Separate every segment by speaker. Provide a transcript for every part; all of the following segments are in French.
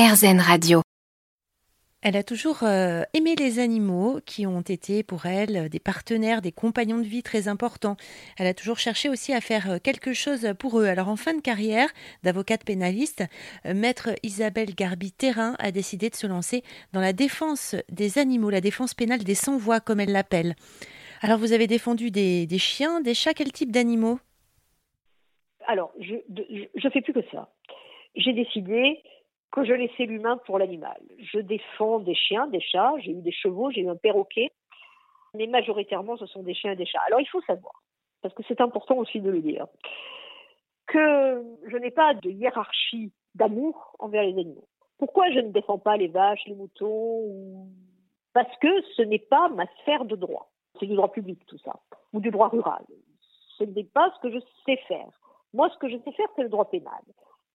Speaker 1: RZN Radio.
Speaker 2: Elle a toujours euh, aimé les animaux qui ont été pour elle des partenaires, des compagnons de vie très importants. Elle a toujours cherché aussi à faire euh, quelque chose pour eux. Alors en fin de carrière d'avocate pénaliste, euh, maître Isabelle Garbi-Terrain a décidé de se lancer dans la défense des animaux, la défense pénale des sans-voix comme elle l'appelle. Alors vous avez défendu des, des chiens, des chats, quel type d'animaux?
Speaker 3: Alors je ne fais plus que ça. J'ai décidé que je laissais l'humain pour l'animal. Je défends des chiens, des chats, j'ai eu des chevaux, j'ai eu un perroquet, mais majoritairement ce sont des chiens et des chats. Alors il faut savoir, parce que c'est important aussi de le dire, que je n'ai pas de hiérarchie d'amour envers les animaux. Pourquoi je ne défends pas les vaches, les moutons Parce que ce n'est pas ma sphère de droit. C'est du droit public tout ça, ou du droit rural. Ce n'est pas ce que je sais faire. Moi, ce que je sais faire, c'est le droit pénal.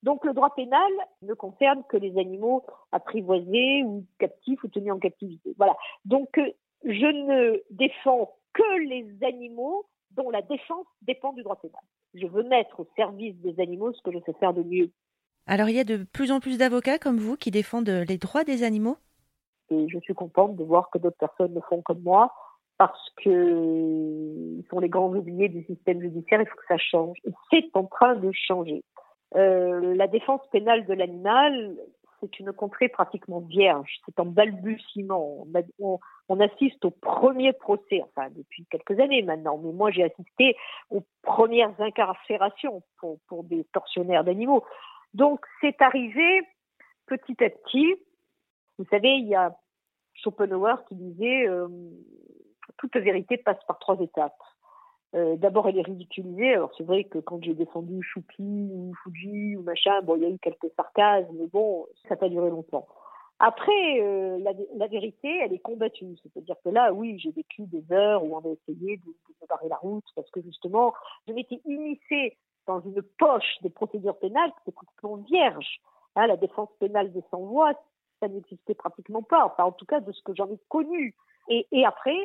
Speaker 3: Donc le droit pénal ne concerne que les animaux apprivoisés ou captifs ou tenus en captivité. Voilà. Donc euh, je ne défends que les animaux dont la défense dépend du droit pénal. Je veux mettre au service des animaux ce que je sais faire de mieux.
Speaker 2: Alors il y a de plus en plus d'avocats comme vous qui défendent les droits des animaux?
Speaker 3: Et je suis contente de voir que d'autres personnes le font comme moi parce qu'ils sont les grands oubliés du système judiciaire, il faut que ça change. Et c'est en train de changer. Euh, la défense pénale de l'animal, c'est une contrée pratiquement vierge. C'est en balbutiement. On, assiste au premier procès, enfin depuis quelques années maintenant, mais moi j'ai assisté aux premières incarcérations pour, des tortionnaires d'animaux. Donc c'est arrivé petit à petit. Vous savez, il y a Schopenhauer qui disait euh, toute vérité passe par trois étapes. Euh, d'abord, elle est ridiculisée. Alors, c'est vrai que quand j'ai défendu Choupi ou Fuji ou machin, bon, il y a eu quelques sarcasmes, mais bon, ça n'a pas duré longtemps. Après, euh, la, vérité, elle est combattue. C'est-à-dire que là, oui, j'ai vécu des heures où on a essayé de, de barrer la route parce que justement, je m'étais immiscée dans une poche des procédures pénales qui était pratiquement vierge. Hein, la défense pénale des sans-voix, ça n'existait pratiquement pas. Enfin, en tout cas, de ce que j'en ai connu. Et après,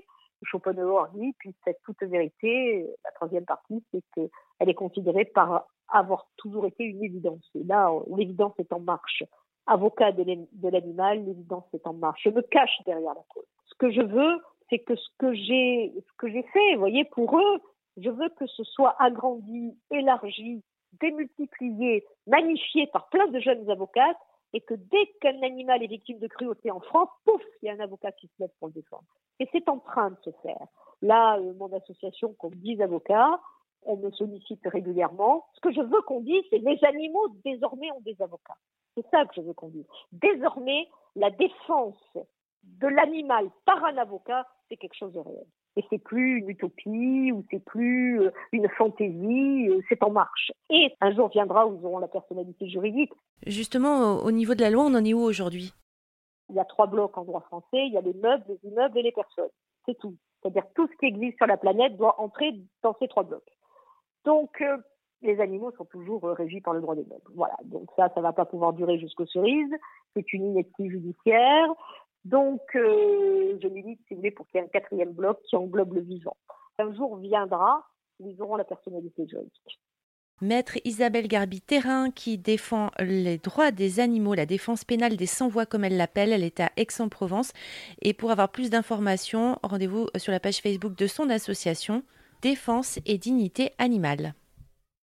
Speaker 3: Schopenhauer dit, puis cette toute vérité, la troisième partie, c'est qu'elle est considérée par avoir toujours été une évidence. Et là, l'évidence est en marche. Avocat de l'animal, l'évidence est en marche. Je me cache derrière la cause. Ce que je veux, c'est que ce que j'ai, ce que j'ai fait, vous voyez, pour eux, je veux que ce soit agrandi, élargi, démultiplié, magnifié par plein de jeunes avocates et que dès qu'un animal est victime de cruauté en France, pouf, il y a un avocat qui se lève pour le défendre. Et c'est en train de se faire. Là, euh, mon association compte 10 avocats, on me sollicite régulièrement. Ce que je veux qu'on dise, c'est les animaux désormais ont des avocats. C'est ça que je veux qu'on dise. Désormais, la défense de l'animal par un avocat, c'est quelque chose de réel et c'est plus une utopie ou c'est plus euh, une fantaisie, euh, c'est en marche. Et un jour viendra où ils auront la personnalité juridique.
Speaker 2: Justement, au niveau de la loi, on en est où aujourd'hui?
Speaker 3: Il y a trois blocs en droit français, il y a les meubles, les immeubles et les personnes. C'est tout. C'est-à-dire tout ce qui existe sur la planète doit entrer dans ces trois blocs. Donc, euh, les animaux sont toujours régis par le droit des meubles. Voilà. Donc ça, ça va pas pouvoir durer jusqu'aux cerises. C'est une ineptie judiciaire. Donc, euh, je milite, si vous voulez, pour qu'il y ait un quatrième bloc qui englobe le vivant. Un jour viendra, ils auront la personnalité juridique.
Speaker 2: Maître Isabelle Garbi-Terrain, qui défend les droits des animaux, la défense pénale des sans-voix, comme elle l'appelle, elle est à Aix-en-Provence. Et pour avoir plus d'informations, rendez-vous sur la page Facebook de son association Défense et dignité animale.